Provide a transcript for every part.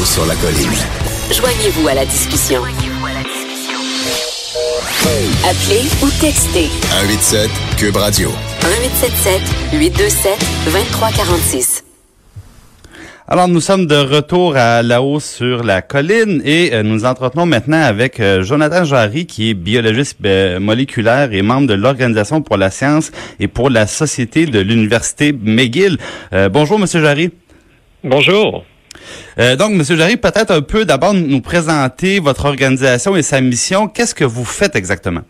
là-haut sur la colline. Joignez-vous à la discussion. Appelez ou textez 187 Cube Radio. 1877 827 2346. Alors, nous sommes de retour à la hausse sur la colline et euh, nous entretenons maintenant avec euh, Jonathan Jarry, qui est biologiste euh, moléculaire et membre de l'Organisation pour la science et pour la société de l'Université McGill. bonjour, Monsieur Jarry. Bonjour. Donc, Monsieur Jarry, peut-être un peu d'abord nous présenter votre organisation et sa mission. Qu'est-ce que vous faites exactement?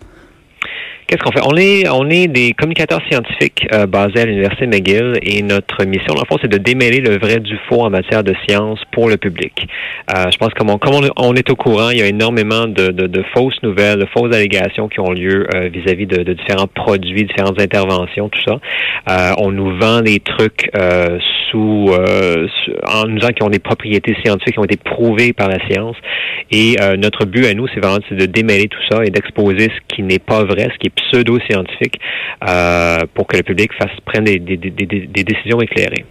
Qu'est-ce qu'on fait? On est, on est des communicateurs scientifiques euh, basés à l'Université McGill et notre mission, dans le fond, c'est de démêler le vrai du faux en matière de science pour le public. Euh, je pense que comme, on, est au courant, il y a énormément de, de, fausses nouvelles, de fausses allégations qui ont lieu euh, vis-à-vis de, de, différents produits, différentes interventions, tout ça. on nous vend des trucs sous, en nous disant qu'ils ont des propriétés scientifiques qui ont été prouvées par la science. Et notre but à nous, c'est vraiment de démêler tout ça et d'exposer ce qui n'est pas vrai, ce qui est pseudo-scientifique euh, pour que le public fasse prenne des, des, des, des décisions éclairées.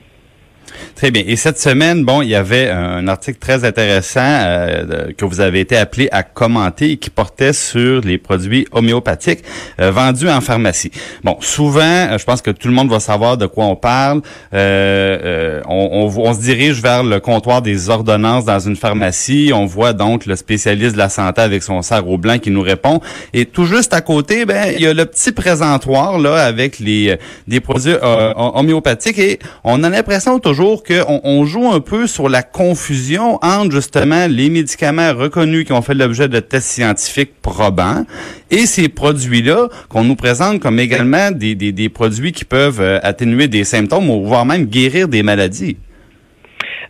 Très bien. Et cette semaine, bon, il y avait un article très intéressant euh, que vous avez été appelé à commenter et qui portait sur les produits homéopathiques euh, vendus en pharmacie. Bon, souvent, euh, je pense que tout le monde va savoir de quoi on parle. On, on, se dirige vers le comptoir des ordonnances dans une pharmacie. On voit donc le spécialiste de la santé avec son sarreau blanc qui nous répond. Et tout juste à côté, ben, il y a le petit présentoir là avec les des produits homéopathiques et on a l'impression toujours qu'on on joue un peu sur la confusion entre justement les médicaments reconnus qui ont fait l'objet de tests scientifiques probants et ces produits-là qu'on nous présente comme également des, des, produits qui peuvent euh, atténuer des symptômes ou voire même guérir des maladies.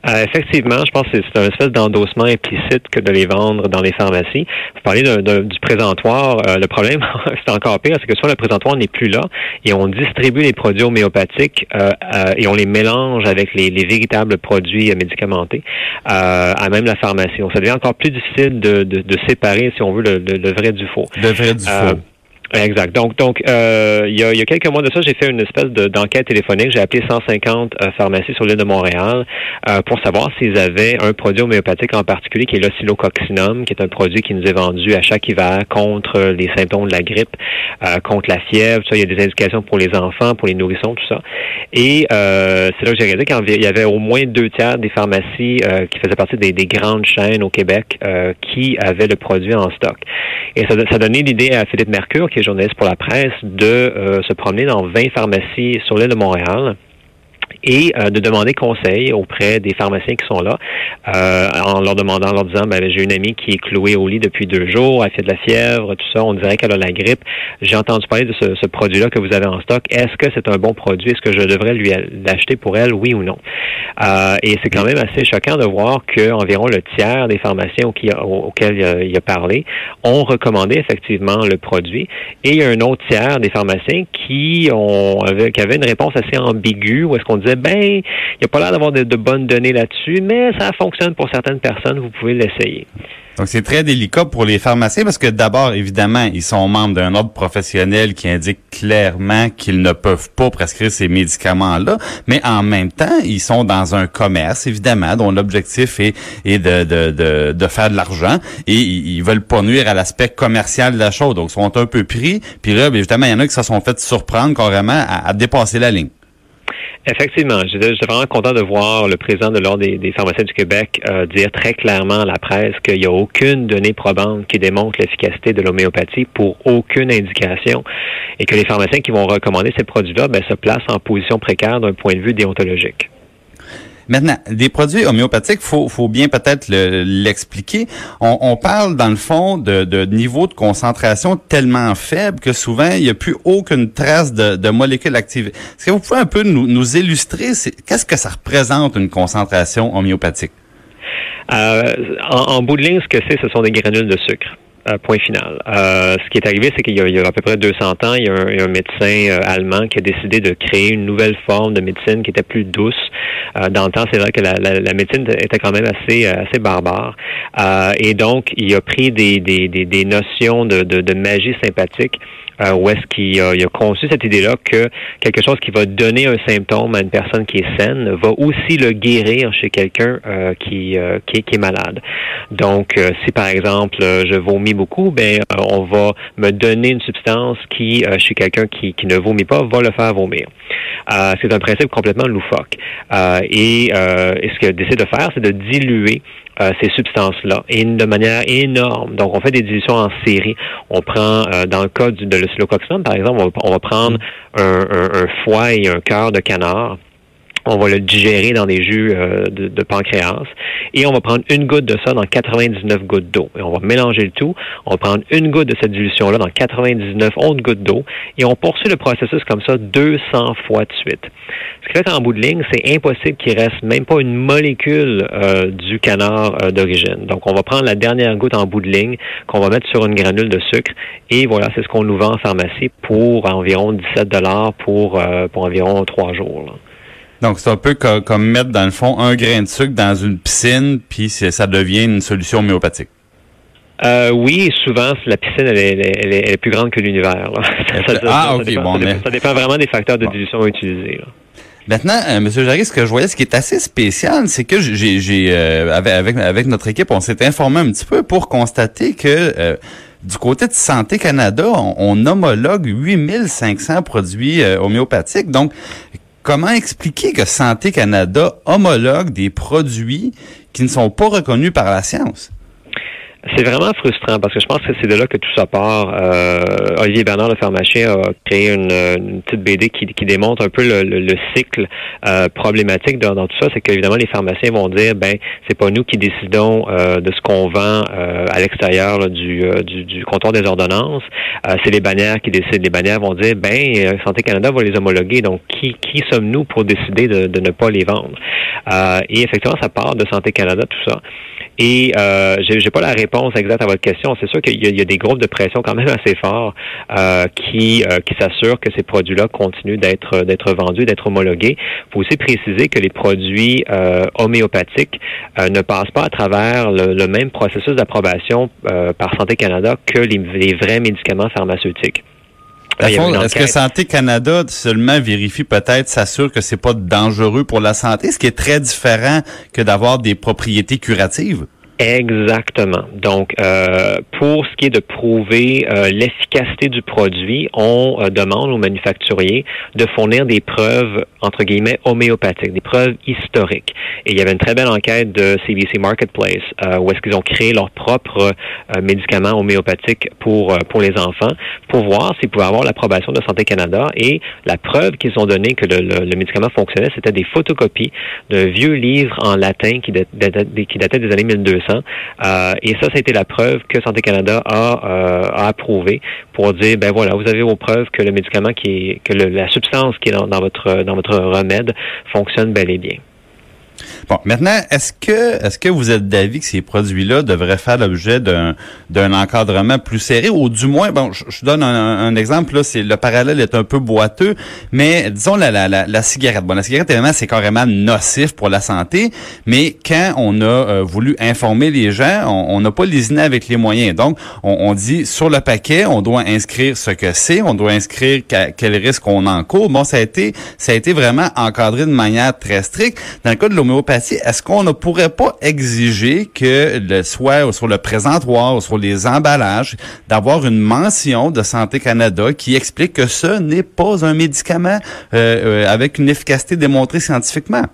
Euh, effectivement, je pense que c'est un espèce d'endossement implicite que de les vendre dans les pharmacies. Vous parlez du présentoir. Euh, le problème, c'est encore pire, c'est que soit le présentoir n'est plus là et on distribue les produits homéopathiques euh, et on les mélange avec les, véritables produits médicamentés à même la pharmacie. Donc, ça devient encore plus difficile de, de, séparer, si on veut, le, le, vrai du faux. Le vrai du faux. Exact. Donc, donc euh, il, y a, il y a quelques mois de ça, j'ai fait une espèce d'enquête téléphonique. J'ai appelé 150 euh, pharmacies sur l'île de Montréal euh, pour savoir s'ils avaient un produit homéopathique en particulier qui est l'oscillococcinum, qui est un produit qui nous est vendu à chaque hiver contre les symptômes de la grippe, euh, contre la fièvre. Tout ça, il y a des indications pour les enfants, pour les nourrissons, tout ça. Et c'est là que j'ai réalisé qu'il y avait au moins deux tiers des pharmacies qui faisaient partie des, des, grandes chaînes au Québec qui avaient le produit en stock. Et ça, ça donnait l'idée à Philippe Mercure, qui journaliste pour la presse, de euh, se promener dans 20 pharmacies sur l'île de Montréal et euh, de demander conseil auprès des pharmaciens qui sont là, euh, en leur demandant, en leur disant, ben, j'ai une amie qui est clouée au lit depuis deux jours, elle fait de la fièvre, tout ça, on dirait qu'elle a la grippe. J'ai entendu parler de ce, ce produit-là que vous avez en stock. Est-ce que c'est un bon produit? Est-ce que je devrais lui l'acheter pour elle, oui ou non? Euh, et c'est quand même assez choquant de voir qu'environ le tiers des pharmaciens auxquels il a, parlé ont recommandé effectivement le produit. Et il y a un autre tiers des pharmaciens qui ont qui avaient une réponse assez ambiguë, où est-ce qu'on ben, il n'y a pas l'air d'avoir de, bonnes données là-dessus, mais ça fonctionne pour certaines personnes, vous pouvez l'essayer. Donc, c'est très délicat pour les pharmaciens parce que d'abord, évidemment, ils sont membres d'un ordre professionnel qui indique clairement qu'ils ne peuvent pas prescrire ces médicaments-là, mais en même temps, ils sont dans un commerce, évidemment, dont l'objectif est, de, faire de l'argent et ils, veulent pas nuire à l'aspect commercial de la chose. Donc, ils sont un peu pris. Puis là, évidemment, il y en a qui se sont fait surprendre carrément à dépasser la ligne. Effectivement, j'étais vraiment content de voir le président de l'Ordre des, pharmaciens du Québec euh, dire très clairement à la presse qu'il n'y a aucune donnée probante qui démontre l'efficacité de l'homéopathie pour aucune indication et que les pharmaciens qui vont recommander ces produits-là ben, se placent en position précaire d'un point de vue déontologique. Maintenant, des produits homéopathiques, faut, faut bien peut-être l'expliquer. on, parle dans le fond de, de niveau de concentration tellement faible que souvent il n'y a plus aucune trace de, de molécules actives. Est-ce que vous pouvez un peu nous, nous illustrer qu'est-ce que ça représente une concentration homéopathique? Euh, en, en bout de ligne, ce que c'est, ce sont des granules de sucre. Euh, point final. Euh, ce qui est arrivé, c'est qu'il y, a à peu près 200 ans, il y a un, médecin euh, allemand qui a décidé de créer une nouvelle forme de médecine qui était plus douce. dans le temps, c'est vrai que la, médecine était quand même assez assez barbare. et donc, il a pris des, des, des, notions de, de, de magie sympathique où est-ce qu'il a, il a conçu cette idée-là que quelque chose qui va donner un symptôme à une personne qui est saine va aussi le guérir chez quelqu'un qui, qui, qui, est malade. Donc, si par exemple je vomis beaucoup, ben on va me donner une substance qui, chez quelqu'un qui, qui ne vomit pas, va le faire vomir. c'est un principe complètement loufoque. et, et ce qu'il décide de faire, c'est de diluer euh, ces substances-là et de manière énorme. Donc, on fait des dilutions en série. On prend, euh, dans le cas du, de l'oscillococcinum, par exemple, on va, prendre un, foie et un cœur de canard on va le digérer dans des jus euh, de, pancréas et on va prendre une goutte de ça dans 99 gouttes d'eau. Et on va mélanger le tout. On va prendre une goutte de cette dilution-là dans 99 autres gouttes d'eau et on poursuit le processus comme ça 200 fois de suite. Ce qui fait qu'en bout de ligne, c'est impossible qu'il reste même pas une molécule euh, du canard euh, d'origine. Donc, on va prendre la dernière goutte en bout de ligne qu'on va mettre sur une granule de sucre et voilà, c'est ce qu'on nous vend en pharmacie pour environ 17 dollars pour, pour environ trois jours. Donc, c'est un peu comme, mettre, dans le fond, un grain de sucre dans une piscine, puis ça devient une solution homéopathique. Euh, oui, souvent, la piscine, elle est, plus grande que l'univers. ah, OK. Ça bon, ça, dépend, vraiment des facteurs de dilution utilisés. Maintenant, euh, M. Jarry, ce que je voyais, ce qui est assez spécial, c'est que j'ai, euh, avec, avec, notre équipe, on s'est informé un petit peu pour constater que euh, du côté de Santé Canada, on, on homologue 8500 produits homéopathiques. Donc, comment expliquer que Santé Canada homologue des produits qui ne sont pas reconnus par la science? C'est vraiment frustrant parce que je pense que c'est de là que tout ça part. Euh, Olivier Bernard, le pharmacien, a créé une, petite BD qui, démontre un peu le, cycle euh, problématique dans, tout ça. C'est qu'évidemment, les pharmaciens vont dire, ben, c'est pas nous qui décidons euh, de ce qu'on vend à l'extérieur du, du, comptoir des ordonnances. c'est les bannières qui décident. Les bannières vont dire, ben, Santé Canada va les homologuer. Donc, qui, sommes-nous pour décider de, de, ne pas les vendre? et effectivement, ça part de Santé Canada, tout ça. Et euh, j'ai pas la réponse exacte à votre question. C'est sûr qu'il y, a des groupes de pression quand même assez forts euh, qui euh, qui s'assurent que ces produits-là continuent d'être d'être vendus, d'être homologués. Il faut aussi préciser que les produits euh, homéopathiques euh, ne passent pas à travers le, même processus d'approbation par Santé Canada que les, les vrais médicaments pharmaceutiques. Est-ce que Santé Canada seulement vérifie peut-être, s'assure que c'est pas dangereux pour la santé, ce qui est très différent que d'avoir des propriétés curatives? Exactement. Donc, euh, pour ce qui est de prouver euh, l'efficacité du produit, on euh, demande aux manufacturiers de fournir des preuves, entre guillemets, homéopathiques, des preuves historiques. Et il y avait une très belle enquête de CBC Marketplace où est-ce qu'ils ont créé leurs propres médicaments homéopathiques pour, pour les enfants, pour voir s'ils pouvaient avoir l'approbation de Santé Canada. Et la preuve qu'ils ont donnée que le, le, médicament fonctionnait, c'était des photocopies d'un vieux livre en latin qui datait, qui datait des années 1200 euh, et ça, ça a été la preuve que Santé Canada a, euh, approuvé pour dire, ben voilà, vous avez vos preuves que le médicament qui est, que la substance qui est dans votre dans votre remède fonctionne bel et bien. Bon, maintenant, est-ce que est-ce que vous êtes d'avis que ces produits-là devraient faire l'objet d'un d'un encadrement plus serré ou du moins, bon, je, donne un, exemple là, c'est le parallèle est un peu boiteux, mais disons la la, la, cigarette. Bon, la cigarette évidemment c'est carrément nocif pour la santé, mais quand on a euh, voulu informer les gens, on n'a pas lésiné avec les moyens. Donc, on, dit sur le paquet, on doit inscrire ce que c'est, on doit inscrire quel risque on encourt. Bon, ça a été ça a été vraiment encadré de manière très stricte. Dans le cas de est-ce qu'on ne pourrait pas exiger que le soit sur le présentoir ou sur les emballages d'avoir une mention de Santé Canada qui explique que ce n'est pas un médicament euh, euh, avec une efficacité démontrée scientifiquement?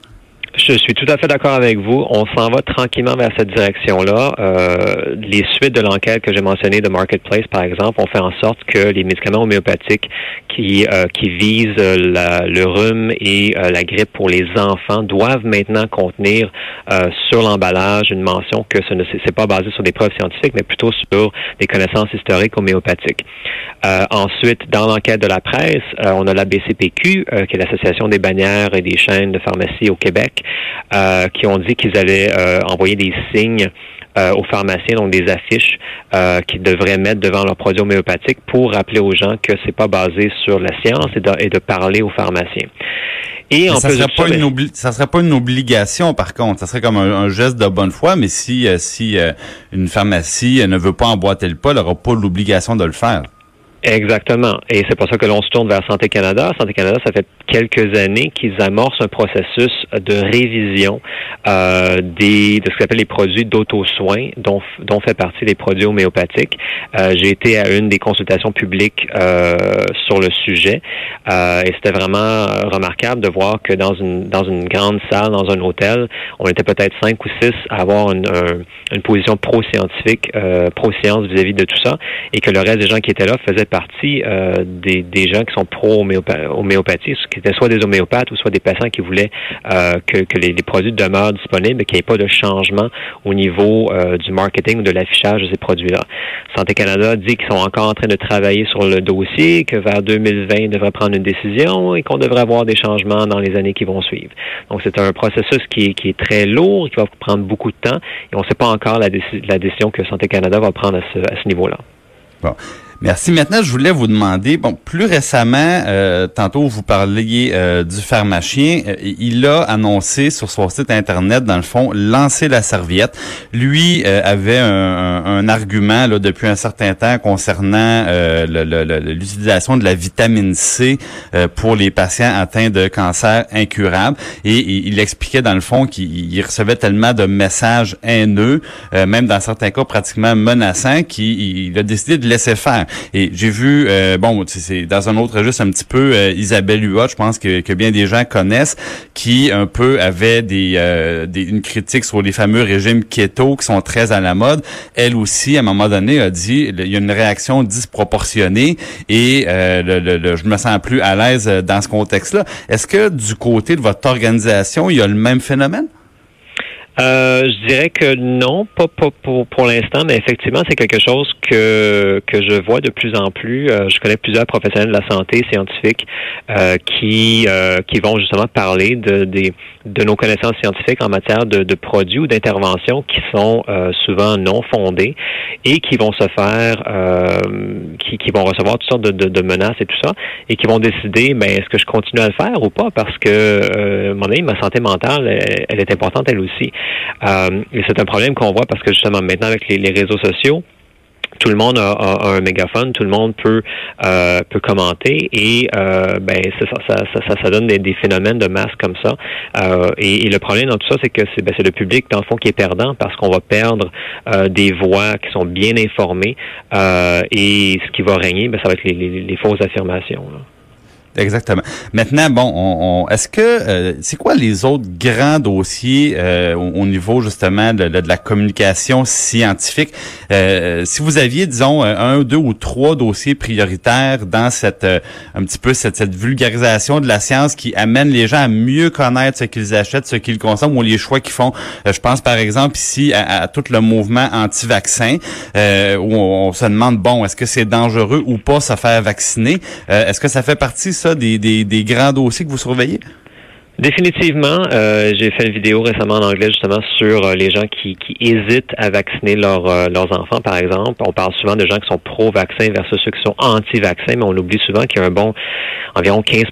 Je suis tout à fait d'accord avec vous. On s'en va tranquillement vers cette direction-là. Euh, les suites de l'enquête que j'ai mentionnée de Marketplace, par exemple, ont fait en sorte que les médicaments homéopathiques qui, euh, qui visent le rhume et euh, la grippe pour les enfants doivent maintenant contenir euh, sur l'emballage une mention que ce ne pas basé sur des preuves scientifiques, mais plutôt sur des connaissances historiques homéopathiques. ensuite, dans l'enquête de la presse, on a la BCPQ, qui est l'Association des bannières et des chaînes de pharmacie au Québec, euh, qui ont dit qu'ils allaient euh, envoyer des signes euh, aux pharmaciens, donc des affiches qu'ils devraient mettre devant leurs produits homéopathiques pour rappeler aux gens que c'est pas basé sur la science et de, parler aux pharmaciens. Et en ça serait pas une ben ça serait pas une obligation par contre, ça serait comme un, geste de bonne foi, mais si si une pharmacie ne veut pas emboîter le pas, elle n'aura pas l'obligation de le faire. Exactement. Et c'est pour ça que l'on se tourne vers Santé Canada. Santé Canada, ça fait quelques années qu'ils amorcent un processus de révision euh, des de ce qu'on appelle les produits d'auto-soins, dont, dont fait partie les produits homéopathiques. Euh, J'ai été à une des consultations publiques euh, sur le sujet euh, et c'était vraiment remarquable de voir que dans une dans une grande salle, dans un hôtel, on était peut-être cinq ou six à avoir une, une position pro-scientifique, euh, pro-science vis-à-vis de tout ça, et que le reste des gens qui étaient là faisaient partie euh, des, gens qui sont pro-homéopathie, qui étaient soit des homéopathes ou soit des patients qui voulaient euh, que, les, produits demeurent disponibles et qu'il n'y ait pas de changement au niveau euh, du marketing ou de l'affichage de ces produits-là. Santé Canada dit qu'ils sont encore en train de travailler sur le dossier, que vers 2020, ils devraient prendre une décision et qu'on devrait avoir des changements dans les années qui vont suivre. Donc, c'est un processus qui est, très lourd, qui va prendre beaucoup de temps et on ne sait pas encore la, décision que Santé Canada va prendre à ce, ce niveau-là. Bon. Merci. Maintenant, je voulais vous demander, bon, plus récemment, euh, tantôt vous parliez euh, du pharmacien, euh, il a annoncé sur son site internet, dans le fond, lancer la serviette. Lui euh, avait un, un, un, argument là, depuis un certain temps concernant l'utilisation de la vitamine C pour les patients atteints de cancer incurable, et, et il expliquait dans le fond qu'il recevait tellement de messages haineux, même dans certains cas pratiquement menaçants, qu'il a décidé de laisser faire. Et j'ai vu, euh, bon, c'est dans un autre registre un petit peu euh, Isabelle Huot, je pense que, que, bien des gens connaissent, qui un peu avait des, euh, des, une critique sur les fameux régimes keto qui sont très à la mode. Elle aussi, à un moment donné, a dit il y a une réaction disproportionnée et euh, le, le, je me sens plus à l'aise dans ce contexte-là. Est-ce que du côté de votre organisation, il y a le même phénomène? Euh, je dirais que non, pas, pas pour, pour l'instant, mais effectivement, c'est quelque chose que, que je vois de plus en plus. Euh, je connais plusieurs professionnels de la santé scientifiques euh, qui, euh, qui vont justement parler de, de, de nos connaissances scientifiques en matière de, de produits ou d'interventions qui sont euh, souvent non fondées et qui vont se faire, qui, qui vont recevoir toutes sortes de, de, de, menaces et tout ça, et qui vont décider, ben, est-ce que je continue à le faire ou pas, parce que, mon avis, ma santé mentale, elle, elle est importante elle aussi. Euh, c'est un problème qu'on voit parce que justement maintenant avec les, les réseaux sociaux, tout le monde a, a, un mégaphone, tout le monde peut euh, peut commenter et euh, ben ça ça, ça, ça, donne des, des, phénomènes de masse comme ça. Euh, et, et, le problème dans tout ça, c'est que c'est ben, le public dans le fond qui est perdant parce qu'on va perdre euh, des voix qui sont bien informées euh, et ce qui va régner, ben, ça va être les, les, les fausses affirmations. Là. Exactement. Maintenant, bon, on, on, est-ce que euh, c'est quoi les autres grands dossiers euh, au, au, niveau justement de, de, la communication scientifique? Euh, Si vous aviez, disons, un, deux ou trois dossiers prioritaires dans cette euh, un petit peu cette, cette, vulgarisation de la science qui amène les gens à mieux connaître ce qu'ils achètent, ce qu'ils consomment ou les choix qu'ils font. Euh, je pense par exemple ici à, à tout le mouvement anti-vaccin où on, on, se demande bon, est-ce que c'est dangereux ou pas se faire vacciner? Est-ce que ça fait partie des, grands dossiers que vous surveillez? Définitivement, euh, j'ai fait une vidéo récemment en anglais justement sur euh, les gens qui, hésitent à vacciner euh, leurs enfants, par exemple. On parle souvent de gens qui sont pro-vaccins versus ceux qui sont anti-vaccins, mais on oublie souvent qu'il y a un bon environ 15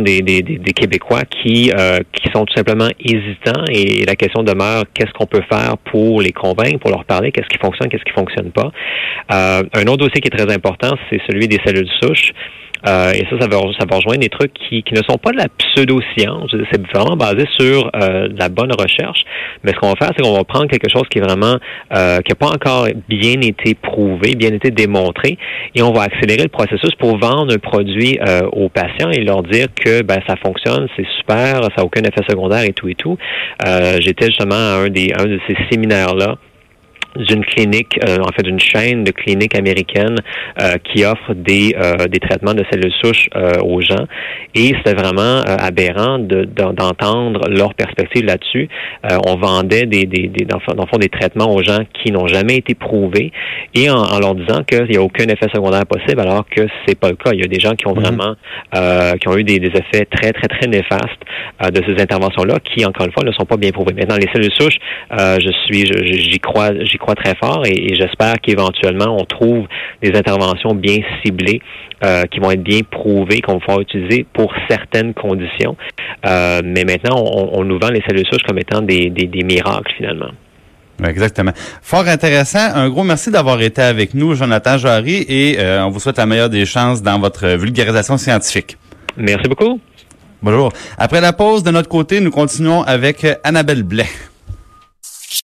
des, des, Québécois qui, qui sont tout simplement hésitants et la question demeure qu'est-ce qu'on peut faire pour les convaincre, pour leur parler, qu'est-ce qui fonctionne, qu'est-ce qui fonctionne pas. un autre dossier qui est très important, c'est celui des cellules souches. Euh, et ça, ça va, ça va rejoindre des trucs qui, qui ne sont pas de la pseudo-science. C'est vraiment basé sur euh, la bonne recherche. Mais ce qu'on va faire, c'est qu'on va prendre quelque chose qui est vraiment euh, qui n'a pas encore bien été prouvé, bien été démontré, et on va accélérer le processus pour vendre un produit euh, aux patients et leur dire que ben ça fonctionne, c'est super, ça n'a aucun effet secondaire et tout et tout. Euh, j'étais justement à un des un de ces séminaires là d'une clinique, euh, en fait d'une chaîne de cliniques américaines euh, qui offre des, euh, des traitements de cellules souches euh, aux gens. Et c'était vraiment euh, aberrant d'entendre de, leur perspective là-dessus. Euh, on vendait des, des, des, dans, dans fond, des traitements aux gens qui n'ont jamais été prouvés et en, en leur disant qu'il n'y a aucun effet secondaire possible alors que c'est pas le cas. Il y a des gens qui ont mm-hmm. vraiment qui ont eu des, des, effets très, très, très néfastes de ces interventions-là qui, encore une fois, ne sont pas bien prouvées. Maintenant, les cellules souches, je suis j'y crois j'y crois très fort et, et j'espère qu'éventuellement on trouve des interventions bien ciblées euh, qui vont être bien prouvées, qu'on va pouvoir utiliser pour certaines conditions. Euh, mais maintenant, on, on, nous vend les cellules souches comme étant des, des, des miracles finalement. exactement. Fort intéressant. Un gros merci d'avoir été avec nous, Jonathan Jarry, et euh, on vous souhaite la meilleure des chances dans votre vulgarisation scientifique. Merci beaucoup. Bonjour. Après la pause, de notre côté, nous continuons avec Annabelle Blais.